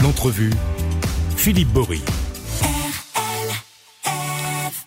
L'entrevue, Philippe Bory.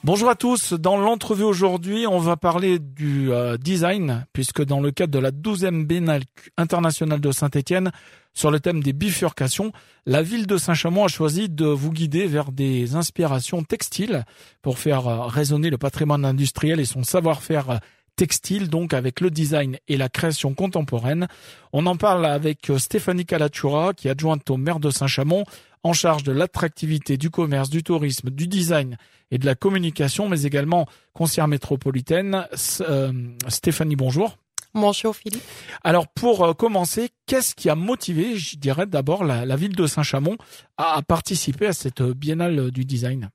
Bonjour à tous. Dans l'entrevue aujourd'hui, on va parler du euh, design, puisque dans le cadre de la 12e Biennale internationale de Saint-Étienne, sur le thème des bifurcations, la ville de Saint-Chamond a choisi de vous guider vers des inspirations textiles pour faire euh, résonner le patrimoine industriel et son savoir-faire textile, donc avec le design et la création contemporaine. On en parle avec Stéphanie Calatura, qui est adjointe au maire de Saint-Chamond, en charge de l'attractivité, du commerce, du tourisme, du design et de la communication, mais également conseillère métropolitaine. Euh, Stéphanie, bonjour. Bonjour Philippe. Alors pour euh, commencer, qu'est-ce qui a motivé, je dirais d'abord, la, ville de Saint-Chamond à, participer à cette biennale du design?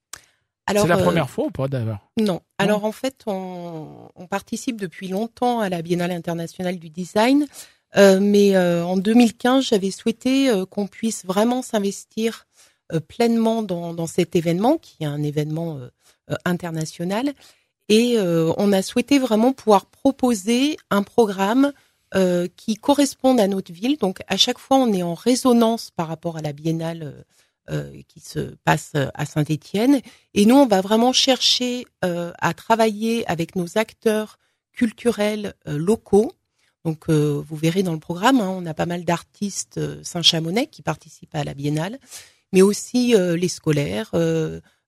C'est la euh, première fois ou pas d'ailleurs? Non. Alors en fait, on, on, participe depuis longtemps à la Biennale internationale du design. Euh, mais euh, en 2015, j'avais souhaité qu'on puisse vraiment s'investir pleinement dans, dans, cet événement, qui est un événement international. Et on a souhaité vraiment pouvoir proposer un programme qui corresponde à notre ville. Donc à chaque fois, on est en résonance par rapport à la biennale qui se passe à Saint-Étienne. Et nous, on va vraiment chercher à travailler avec nos acteurs culturels locaux donc euh, vous verrez dans le programme, hein, on a pas mal d'artistes euh, Saint-Chamonix qui participent à la biennale, mais aussi euh, les scolaires,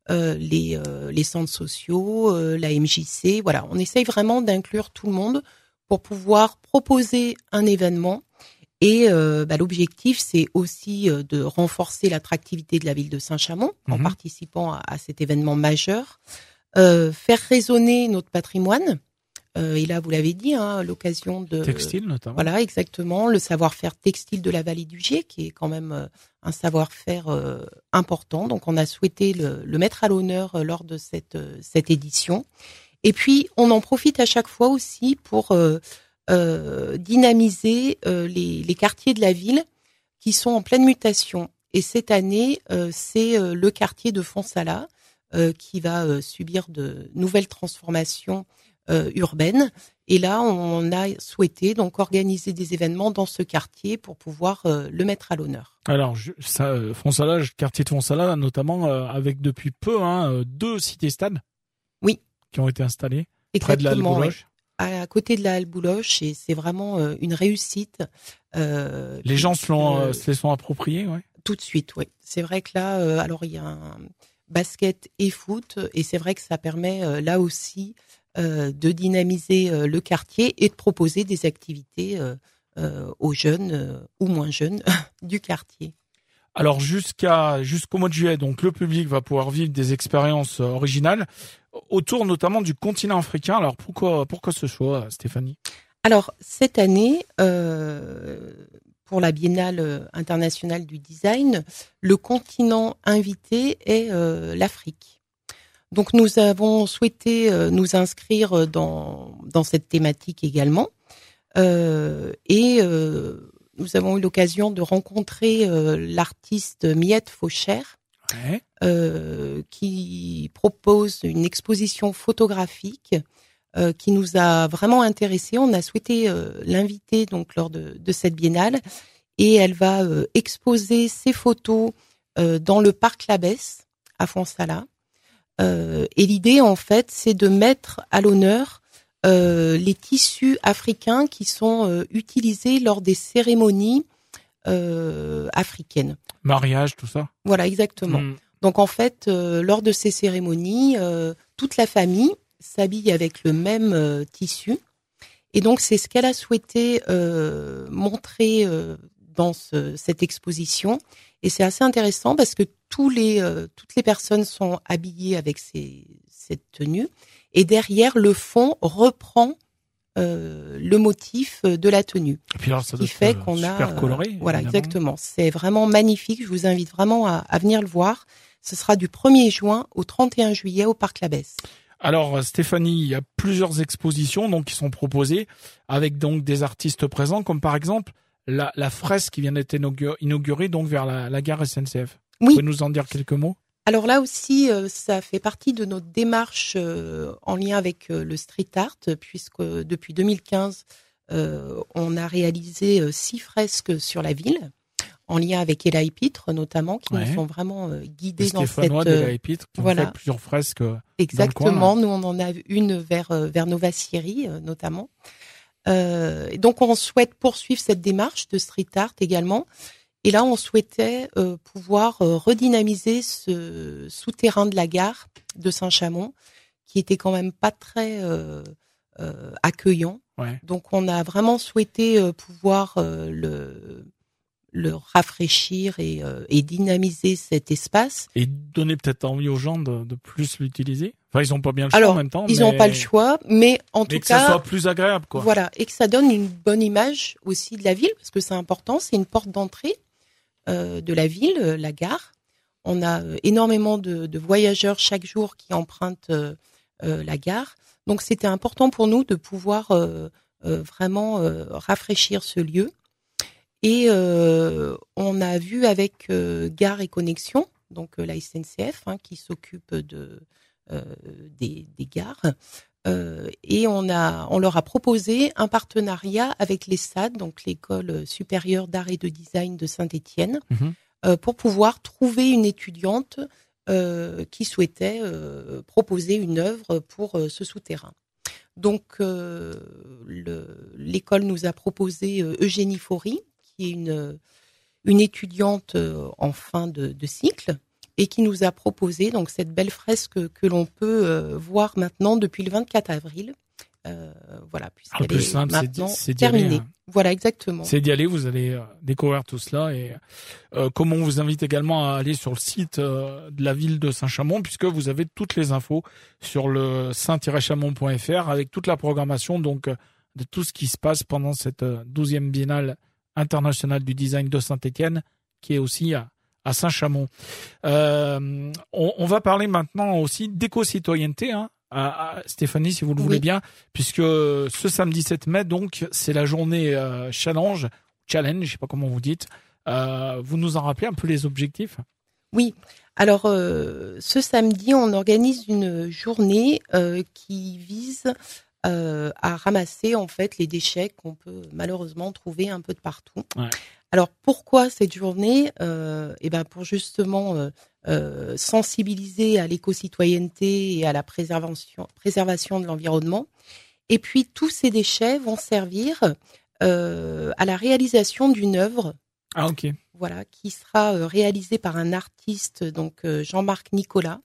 les, les centres sociaux, la MJC. Voilà, on essaye vraiment d'inclure tout le monde pour pouvoir proposer un événement. Et bah, l'objectif, c'est aussi de renforcer l'attractivité de la ville de Saint-Chamond en mhm. participant à, à, cet événement majeur, faire résonner notre patrimoine euh, et là, vous l'avez dit, hein, l'occasion de textile notamment. Voilà, exactement, le savoir-faire textile de la vallée du Gier, qui est quand même euh, un savoir-faire euh, important. Donc, on a souhaité le, le mettre à l'honneur euh, lors de cette cette édition. Et puis, on en profite à chaque fois aussi pour dynamiser les, les quartiers de la ville qui sont en pleine mutation. Et cette année, c'est le quartier de Fonsala qui va subir de nouvelles transformations euh, urbaine. Et là, on a souhaité donc organiser des événements dans ce quartier pour pouvoir euh, le mettre à l'honneur. Alors, ça, euh, Fonsala, quartier de Fonsala, notamment avec depuis peu hein, deux cités-stades. Oui. Qui ont été installés près de la Halle À côté de la Halle Bouloche, et c'est vraiment une réussite. les gens se, se les sont appropriés, ouais. Tout de suite, oui. C'est vrai que là, alors il y a un basket et foot, et c'est vrai que ça permet là aussi euh, de dynamiser euh, le quartier et de proposer des activités euh, aux jeunes ou moins jeunes du quartier. Alors jusqu'à jusqu'au mois de juillet, donc le public va pouvoir vivre des expériences originales autour notamment du continent africain. Alors pourquoi pourquoi ce choix, Stéphanie? Alors cette année, pour la Biennale internationale du design, le continent invité est l'Afrique. Donc nous avons souhaité euh, nous inscrire euh, dans, dans cette thématique également. Euh, et euh, nous avons eu l'occasion de rencontrer euh, l'artiste Miette Faucher, ouais. qui propose une exposition photographique qui nous a vraiment intéressés. On a souhaité l'inviter donc lors de, cette biennale et elle va exposer ses photos dans le parc Labesse à Fonsala. Euh, et l'idée, en fait, c'est de mettre à l'honneur euh, les tissus africains qui sont euh, utilisés lors des cérémonies africaines. Mariage, tout ça. Voilà, exactement. Hmm. Donc en fait, lors de ces cérémonies, toute la famille s'habille avec le même tissu. Et donc c'est ce qu'elle a souhaité montrer dans ce, cette exposition. Et c'est assez intéressant parce que tous les, euh, toutes les personnes sont habillées avec ces, cette tenue. Et derrière, le fond reprend euh, le motif de la tenue. Et puis alors, ça qui fait qu'on a super coloré. voilà, exactement. C'est vraiment magnifique. Je vous invite vraiment à, à, venir le voir. Ce sera du 1er juin au 31 juillet au Parc Labesse. Alors Stéphanie, il y a plusieurs expositions donc qui sont proposées avec donc des artistes présents comme par exemple la, la fresque qui vient d'être inaugurée donc vers la, la gare SNCF. Oui. Vous pouvez nous en dire quelques mots? Alors là aussi, euh, ça fait partie de notre démarche euh, en lien avec euh, le street art, puisque depuis 2015, on a réalisé six fresques sur la ville en lien avec Ella Pitre notamment, qui nous sont vraiment guidés dans cette. Euh, Pitre, qui voilà. ont fait plusieurs fresques. Exactement. nous, on en a une vers vers Nova Syrie notamment. Euh, donc, on souhaite poursuivre cette démarche de street art également. Et là, on souhaitait euh, pouvoir euh, redynamiser ce souterrain de la gare de Saint-Chamond, qui était quand même pas très accueillant. Donc, on a vraiment souhaité pouvoir le le rafraîchir et, et, dynamiser cet espace. Et donner peut-être envie aux gens de, de plus l'utiliser ils n'ont pas bien le choix en même temps. Ils n'ont pas le choix, mais en tout que cas, ça soit plus agréable, quoi. Voilà, et que ça donne une bonne image aussi de la ville, parce que c'est important. C'est une porte d'entrée euh, de la ville, euh, la gare. On a euh, énormément de, voyageurs chaque jour qui empruntent euh, euh la gare. Donc, c'était important pour nous de pouvoir vraiment rafraîchir ce lieu. Et on a vu avec Gare et Connexion, donc la SNCF, hein, qui s'occupe de euh, des, gares. Euh, et on a, on leur a proposé un partenariat avec l'ESSAD, donc l'école supérieure d'art et de design de Saint-Étienne, mhm. euh, pour pouvoir trouver une étudiante euh, qui souhaitait proposer une œuvre pour ce souterrain. Donc l'école nous a proposé Eugénie Faury, qui est une, une étudiante en fin de, de cycle, et qui nous a proposé donc cette belle fresque que l'on peut euh, voir maintenant depuis le 24 avril. Euh, voilà, puisqu'elle est simple, maintenant terminée. Hein. Voilà, exactement. C'est d'y aller, vous allez euh, découvrir tout cela. Et euh, comme on vous invite également à aller sur le site de la ville de Saint-Chamond, puisque vous avez toutes les infos sur le saint-chamond.fr avec toute la programmation donc de tout ce qui se passe pendant cette 12e biennale internationale du design de Saint-Étienne, qui est aussi à à Saint-Chamond. Euh, on, va parler maintenant aussi d'éco-citoyenneté, hein, à, Stéphanie, si vous le voulez bien, puisque ce samedi 7 mai, donc, c'est la journée euh, challenge, challenge, je sais pas comment vous dites. Euh, vous nous en rappelez un peu les objectifs? Oui. Alors, ce samedi, on organise une journée qui vise à ramasser en fait les déchets qu'on peut malheureusement trouver un peu de partout. Ouais. Alors pourquoi cette journée euh, Eh ben pour justement euh, euh, sensibiliser à l'éco-citoyenneté et à la préservation, préservation de l'environnement? Et puis tous ces déchets vont servir à la réalisation d'une œuvre. Ah ok. Voilà, qui sera réalisée par un artiste, donc Jean-Marc Nicolas,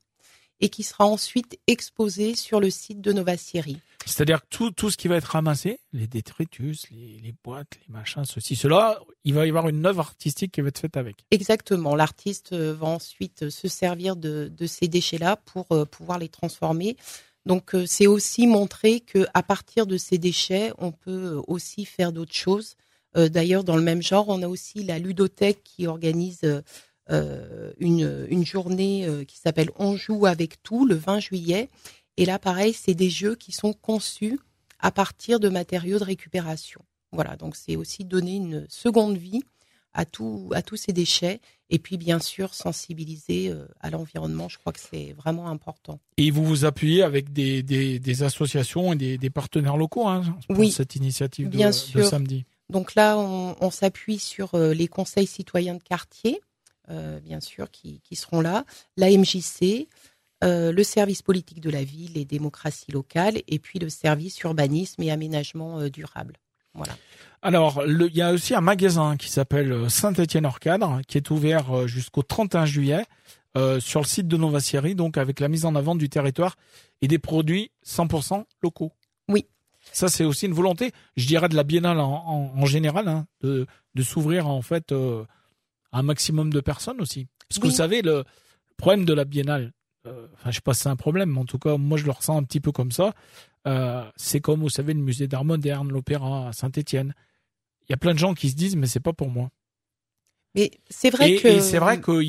et qui sera ensuite exposée sur le site de Nova Syrie. C'est-à-dire que tout, tout ce qui va être ramassé, les détritus, les, les, boîtes, les machins, ceci, cela, il va y avoir une œuvre artistique qui va être faite avec. Exactement. L'artiste euh, va ensuite euh, se servir de, de ces déchets-là pour euh, pouvoir les transformer. Donc c'est aussi montrer que à partir de ces déchets, on peut aussi faire d'autres choses. D'ailleurs, dans le même genre, on a aussi la ludothèque qui organise une, une journée qui s'appelle On joue avec tout le 20 juillet et là, pareil, c'est des jeux qui sont conçus à partir de matériaux de récupération. Voilà, donc c'est aussi donner une seconde vie à, tout, à tous ces déchets et puis bien sûr sensibiliser euh, à l'environnement. Je crois que c'est vraiment important. Et vous vous appuyez avec des, des, associations et des, des, partenaires locaux hein, pour oui, cette initiative de, bien sûr. samedi. Donc là, on, s'appuie sur euh, les conseils citoyens de quartier, euh, bien sûr, qui, qui seront là, la MJC, euh, le service politique de la ville et démocratie locale, et puis le service urbanisme et aménagement euh, durable. Voilà. Alors, il y a aussi un magasin qui s'appelle euh, Saint-Étienne-Hors-Cadre, qui est ouvert jusqu'au 31 juillet sur le site de Nova Sierra, donc avec la mise en avant du territoire et des produits 100% locaux. Oui. Ça, c'est aussi une volonté, je dirais, de la biennale en, en, général, hein, de, de s'ouvrir en fait un maximum de personnes aussi. Parce que vous savez, le problème de la biennale, euh, enfin, je sais pas si c'est un problème, mais en tout cas, moi, je le ressens un petit peu comme ça. Euh, c'est comme, vous savez, le musée d'art moderne, l'opéra à Saint-Étienne. Il y a plein de gens qui se disent, mais c'est pas pour moi. Mais c'est vrai et, que et c'est vrai que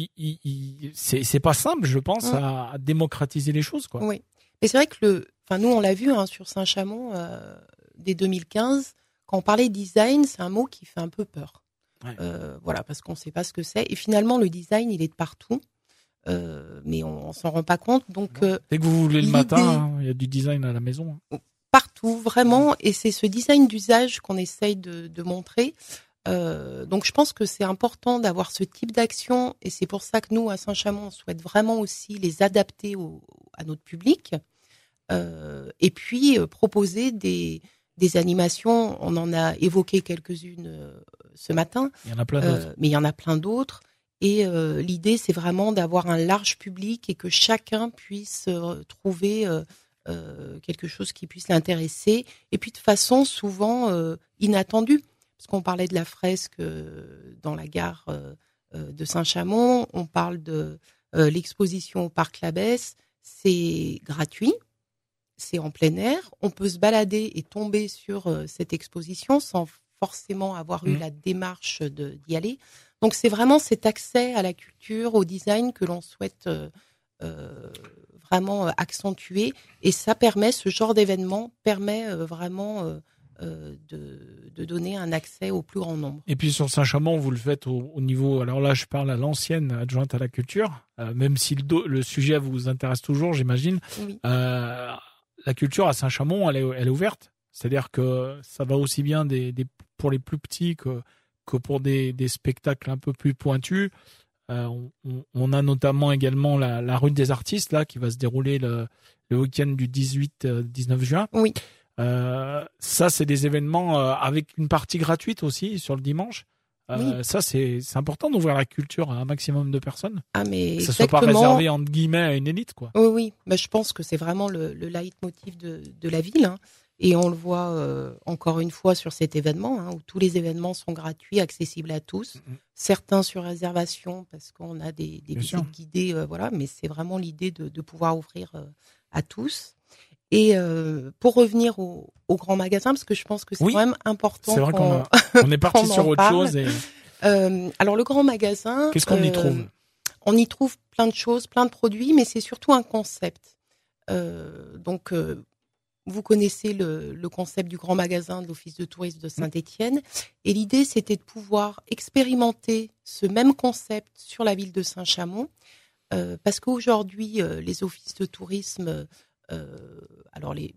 c'est pas simple, je pense, mmh. à, démocratiser les choses, quoi. Oui, mais c'est vrai que le, enfin nous on l'a vu hein, sur Saint-Chamond euh, dès 2015, quand on parlait design, c'est un mot qui fait un peu peur. Euh, voilà, parce qu'on ne sait pas ce que c'est. Et finalement, le design, il est de partout. Euh, mais on, on s'en rend pas compte. Donc, euh, dès que vous voulez le matin, hein, il y a du design à la maison. Hein. Partout. vraiment. Et c'est ce design d'usage qu'on essaye de, de montrer. Donc je pense que c'est important d'avoir ce type d'action et c'est pour ça que nous à Saint-Chamond on souhaite vraiment aussi les adapter au, à notre public et puis proposer des, des animations. On en a évoqué quelques-unes euh, ce matin. Il y en a plein d'autres. mais il y en a plein d'autres. Et l'idée c'est vraiment d'avoir un large public et que chacun puisse trouver quelque chose qui puisse l'intéresser et puis de façon souvent inattendue parce qu'on parlait de la fresque euh, dans la gare euh, euh, de Saint-Chamond, on parle de l'exposition au parc Labès, c'est gratuit, c'est en plein air, on peut se balader et tomber sur cette exposition sans forcément avoir eu mmh. la démarche d'y aller. Donc c'est vraiment cet accès à la culture, au design que l'on souhaite vraiment accentuer et ça permet, ce genre d'événement permet vraiment euh, de, donner un accès au plus grand nombre. Et puis sur Saint-Chamond, vous le faites au, niveau, alors là je parle à l'ancienne adjointe à la culture, euh, même si le, le, sujet vous intéresse toujours, j'imagine. Euh, la culture à Saint-Chamond, elle est, elle est ouverte. C'est-à-dire que ça va aussi bien des, pour les plus petits que, que pour des, des spectacles un peu plus pointus. on, on, a notamment également la, la, rue des artistes là qui va se dérouler le, le week-end du 18-19 juin. Oui. Euh, ça, c'est des événements euh, avec une partie gratuite aussi sur le dimanche. Euh, Ça, c'est important d'ouvrir la culture à un maximum de personnes. Ah, mais que soit pas réservé entre guillemets à une élite, quoi. Oui, oui. Bah, je pense que c'est vraiment le, le leitmotiv de, de la ville. Hein. Et on le voit euh, encore une fois sur cet événement, hein, où tous les événements sont gratuits, accessibles à tous. Mm-hmm. Certains sur réservation parce qu'on a des, des visites guidées, euh, voilà. Mais c'est vraiment l'idée de, de, pouvoir ouvrir à tous. Et euh, pour revenir au, au, grand magasin, parce que je pense que c'est quand même important. C'est vrai qu'on on est parti sur autre chose. Et... Euh, alors le grand magasin. Qu'est-ce qu'on y trouve? euh, On y trouve plein de choses, plein de produits, mais c'est surtout un concept. Donc vous connaissez le, le, concept du grand magasin de l'Office de tourisme de Saint-Étienne, et l'idée c'était de pouvoir expérimenter ce même concept sur la ville de Saint-Chamond, parce qu'aujourd'hui les offices de tourisme alors les,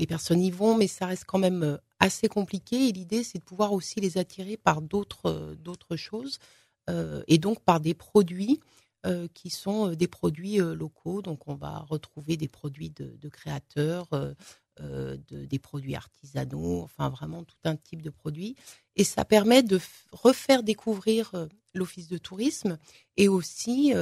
les personnes y vont, mais ça reste quand même euh, assez compliqué. Et l'idée, c'est de pouvoir aussi les attirer par d'autres euh, choses et donc par des produits qui sont des produits locaux. Donc, on va retrouver des produits de, créateurs, de, des produits artisanaux, enfin vraiment tout un type de produits. Et ça permet de refaire découvrir l'office de tourisme et aussi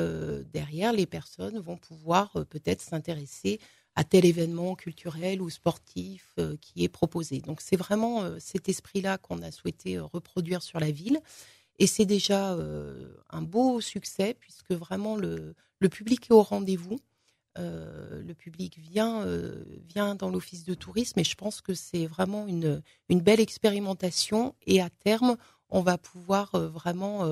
derrière les personnes vont pouvoir peut-être s'intéresser à tel événement culturel ou sportif qui est proposé. Donc c'est vraiment cet esprit-là qu'on a souhaité reproduire sur la ville. Et c'est déjà un beau succès puisque vraiment le, le public est au rendez-vous. Euh, le public vient, euh, vient dans l'office de tourisme et je pense que c'est vraiment une, une belle expérimentation et à terme, on va pouvoir euh, vraiment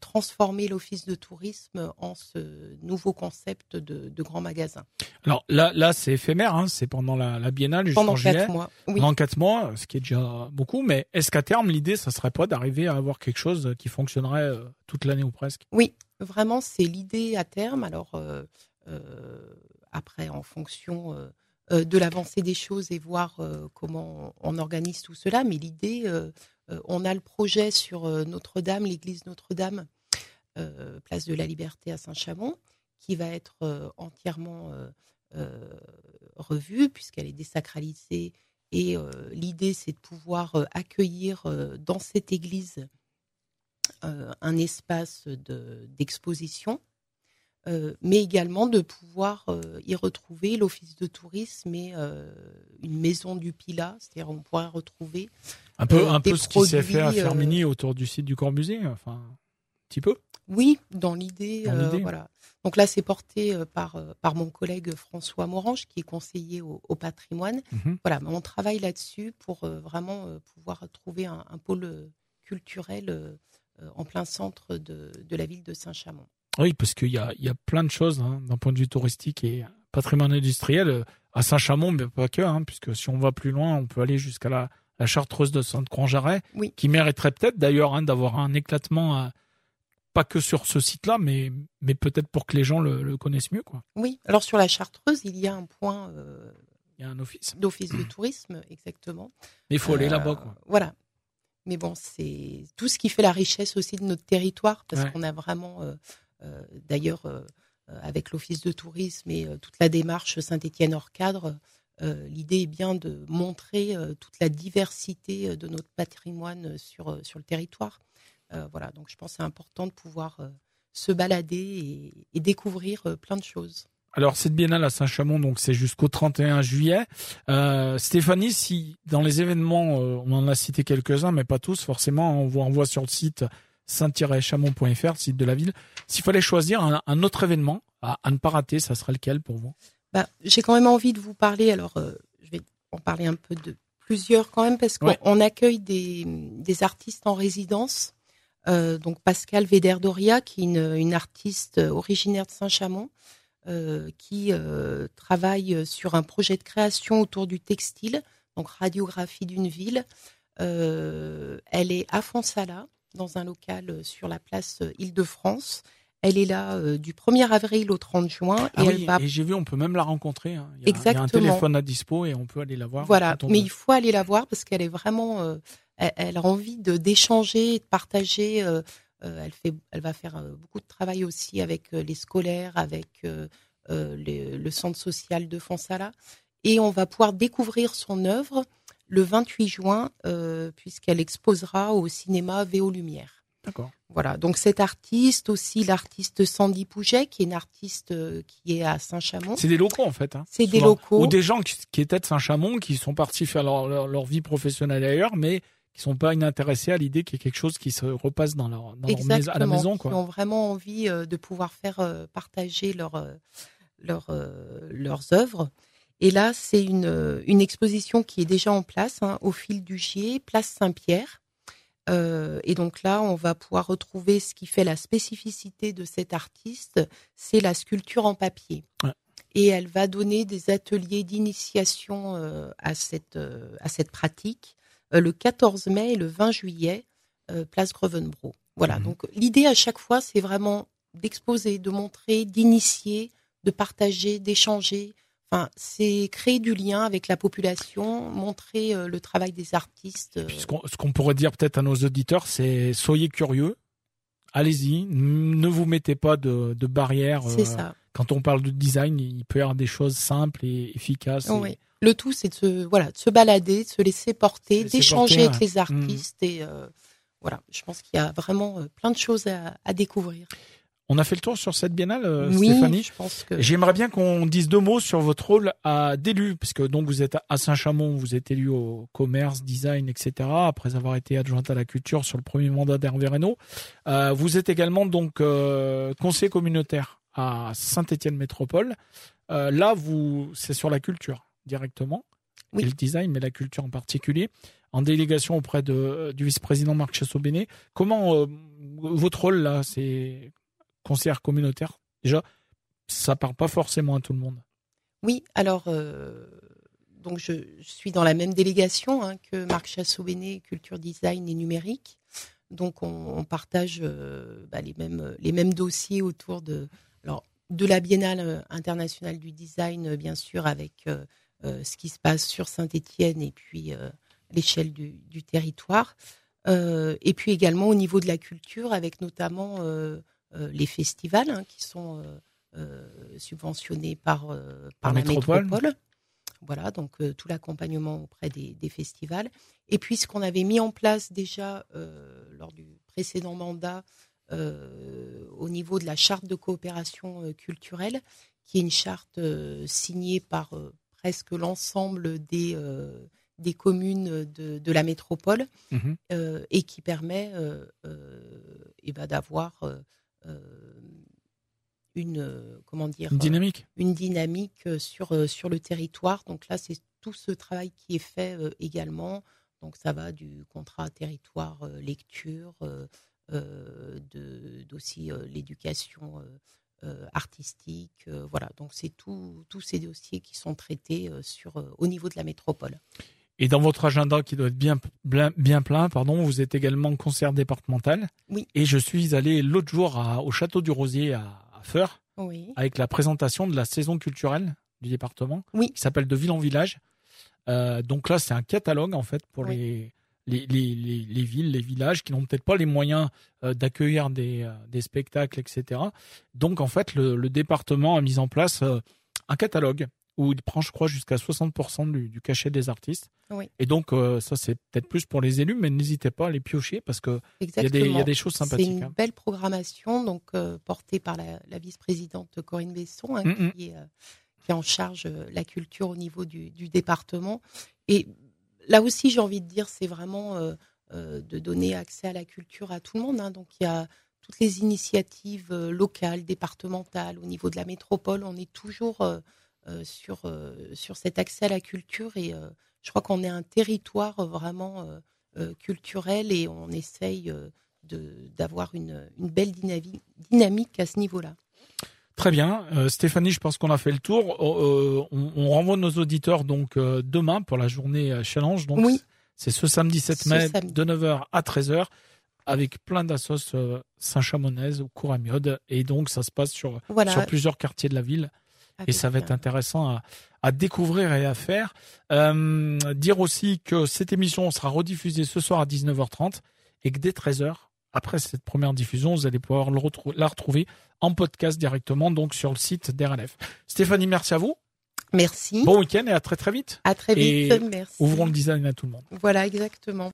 transformer l'office de tourisme en ce nouveau concept de, de grand magasin. Alors là, là c'est éphémère, hein, c'est pendant la, la biennale pendant quatre mois, oui. pendant quatre mois, ce qui est déjà beaucoup. Mais est-ce qu'à terme, l'idée, ça serait pas d'arriver à avoir quelque chose qui fonctionnerait toute l'année ou presque? Oui, vraiment, c'est l'idée à terme. Alors euh, après, en fonction euh, euh, de l'avancée des choses et voir comment on organise tout cela. Mais l'idée, on a le projet sur Notre-Dame, l'église Notre-Dame, place de la Liberté à Saint-Chamond, qui va être entièrement revue puisqu'elle est désacralisée. Et l'idée, c'est de pouvoir accueillir dans cette église un espace d'exposition euh, mais également de pouvoir euh, y retrouver l'office de tourisme et euh, une maison du Pilat, c'est-à-dire on pourrait retrouver un peu un peu ce qui s'est fait à Fermini autour du site du Corbusier, enfin un petit peu. Oui, dans l'idée, voilà. Donc là, c'est porté par par mon collègue François Morange, qui est conseiller au, patrimoine. Mhm. Voilà, on travaille là-dessus pour vraiment pouvoir trouver un, un pôle culturel en plein centre de, de la ville de Saint-Chamond. Oui, parce qu'il y a, y a plein de choses hein, d'un point de vue touristique et patrimoine industriel euh, à Saint-Chamond, mais pas que, hein, puisque si on va plus loin, on peut aller jusqu'à la, la chartreuse de Sainte-Croix-Jarret, oui. qui mériterait peut-être d'ailleurs hein, d'avoir un éclatement, euh, pas que sur ce site-là, mais, mais peut-être pour que les gens le, le, connaissent mieux. Quoi. Oui, alors sur la chartreuse, il y a un point euh, Il y a un office. D'office de tourisme, exactement. Mais il faut aller là-bas, quoi. Voilà. Mais bon, c'est tout ce qui fait la richesse aussi de notre territoire, parce qu'on a vraiment, d'ailleurs, avec l'office de tourisme et toute la démarche Saint-Étienne hors cadre, l'idée est bien de montrer toute la diversité de notre patrimoine sur, sur le territoire. voilà, donc je pense que c'est important de pouvoir se balader et, découvrir euh, plein de choses. Alors cette biennale à Saint-Chamond, donc c'est jusqu'au 31 juillet. Euh, Stéphanie, si dans les événements, euh, on en a cité quelques-uns, mais pas tous forcément, on voit, on voit sur le site saint-chamond.fr, site de la ville. S'il fallait choisir un, autre événement à, ne pas rater, ça serait lequel pour vous? Bah, J'ai quand même envie de vous parler, alors je vais en parler un peu de plusieurs quand même, parce qu'on accueille des, des artistes en résidence euh, donc Pascal Véder-Doria, qui est une, artiste originaire de Saint-Chamond, euh, qui euh, travaille sur un projet de création autour du textile, donc radiographie d'une ville. elle est à Fonsala, dans un local sur la place Île-de-France. Elle est là du 1er avril au 30 juin. Ah et, et j'ai vu, on peut même la rencontrer. Hein. Il, y a, Exactement. il y a un téléphone à dispo et on peut aller la voir. Voilà, mais il faut aller la voir parce qu'elle est vraiment elle, a envie de d'échanger, de partager. Euh, euh, elle fait, elle va faire euh, beaucoup de travail aussi avec les scolaires, avec le centre social de Fonsala, et on va pouvoir découvrir son œuvre le 28 juin, puisqu'elle exposera au cinéma Véo Lumière. D'accord. Voilà. Donc cet artiste aussi, l'artiste Sandy Pouget, qui est une artiste qui est à Saint-Chamond. C'est des locaux en fait. Hein, c'est des locaux. Ou des gens qui, étaient de Saint-Chamond, qui sont partis faire leur, leur, vie professionnelle ailleurs, mais qui sont pas inintéressés à l'idée qu'il y ait quelque chose qui se repasse dans leur, dans leur à la maison quoi. Qui ont vraiment envie euh, de pouvoir faire euh, partager leur, euh, leur, leurs œuvres. Et là, c'est une, une exposition qui est déjà en place hein, au fil du Gier, place Saint-Pierre. et donc là, on va pouvoir retrouver ce qui fait la spécificité de cet artiste, c'est la sculpture en papier. Et elle va donner des ateliers d'initiation à cette à cette pratique euh, le 14 mai et le 20 juillet, euh, place Grevenbrough. Voilà, mhm. donc l'idée à chaque fois, c'est vraiment d'exposer, de montrer, d'initier, de partager, d'échanger. Enfin, c'est créer du lien avec la population, montrer euh, le travail des artistes. ce qu'on pourrait dire peut-être à nos auditeurs, c'est soyez curieux, allez-y, ne vous mettez pas de, de barrières. C'est ça. Quand on parle de design, il peut y avoir des choses simples et efficaces. Oui. Le tout, c'est de se, voilà, de se balader, de se laisser porter, d'échanger avec les artistes. Mmh. Et euh, voilà, je pense qu'il y a vraiment euh, plein de choses à, découvrir. On a fait le tour sur cette biennale, euh, oui, Stéphanie. Je pense que... J'aimerais bien qu'on dise deux mots sur votre rôle à d'élu, puisque donc vous êtes à Saint-Chamond, vous êtes élu au commerce, design, etc. Après avoir été adjointe à la culture sur le premier mandat d'Hervé Reynaud, vous êtes également donc conseiller communautaire à Saint-Étienne Métropole. là, vous, c'est sur la culture directement, oui. le design, mais la culture en particulier, en délégation auprès de, du vice-président Marc Chassot-Bénet. Comment euh, votre rôle là, c'est conseillère communautaire Déjà, ça parle pas forcément à tout le monde. Oui, alors euh, donc je, suis dans la même délégation hein, que Marc Chassot-Bénet, culture, design et numérique. Donc on, partage euh, bah, les mêmes les mêmes dossiers autour de alors de la Biennale internationale du design, bien sûr, avec euh, ce qui se passe sur Saint-Étienne et puis l'échelle du, territoire. Et puis également au niveau de la culture, avec notamment les festivals hein, qui sont subventionnés par, par la métropole. Voilà, donc tout l'accompagnement auprès des, festivals. Et puis ce qu'on avait mis en place déjà lors du précédent mandat au niveau de la charte de coopération culturelle, qui est une charte signée par presque l'ensemble des, euh, des communes de, de la métropole mhm. euh, et qui permet euh, et ben, d'avoir une comment dire une dynamique une dynamique sur sur le territoire donc là c'est tout ce travail qui est fait également donc ça va du contrat territoire lecture de d'aussi l'éducation euh, artistique. Euh, voilà, donc c'est tous ces dossiers qui sont traités euh, sur, au niveau de la métropole. Et dans votre agenda qui doit être bien, bien, plein, pardon, vous êtes également concert départemental. Oui. Et je suis allé l'autre jour au Château du Rosier à, à Feur oui. avec la présentation de la saison culturelle du département. Oui. Qui s'appelle De ville en village. Euh, donc là, c'est un catalogue en fait pour Oui. les, les, les, les, les villes, les villages qui n'ont peut-être pas les moyens euh, d'accueillir des, euh, des spectacles, etc. Donc en fait, le, le département a mis en place un catalogue où il prend, je crois, jusqu'à 60% du, du cachet des artistes. Oui. Et donc euh, ça, c'est peut-être plus pour les élus, mais n'hésitez pas à les piocher parce que il y, y a des choses C'est sympathiques. une hein. belle programmation, donc euh, portée par la, la vice-présidente Corinne Besson, hein, qui, est, euh, qui est en charge la culture au niveau du, du département. Et là aussi, j'ai envie de dire, c'est vraiment de donner accès à la culture à tout le monde. hein. Donc il y a toutes les initiatives locales, départementales, au niveau de la métropole, on est toujours sur, euh, sur cet accès à la culture et euh, je crois qu'on est un territoire euh, vraiment euh, euh, culturel et on essaye euh, d'avoir une, une belle dynamique, à ce niveau-là. Très bien, Euh, Stéphanie, je pense qu'on a fait le tour. Euh, on, on renvoie nos auditeurs donc euh, demain pour la journée euh, challenge. Donc Oui. c'est ce samedi 7 Ce mai samedi. de 9h à 13h avec plein d'assos euh, Saint-Chamonez ou Couramiode et donc ça se passe sur Voilà. sur plusieurs quartiers de la ville et avec ça va être intéressant à, à découvrir et à faire. Euh, dire aussi que cette émission sera rediffusée ce soir à 19h30 et que dès 13h, après cette première diffusion, vous allez pouvoir le retrou- la retrouver en podcast directement donc sur le site d'RLF. Stéphanie, merci à vous. Merci. Bon week-end et à très très vite. à très et vite. Merci. Ouvrons le design à tout le monde. Voilà, exactement.